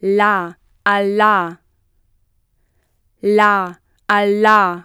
la Allah. La Allah.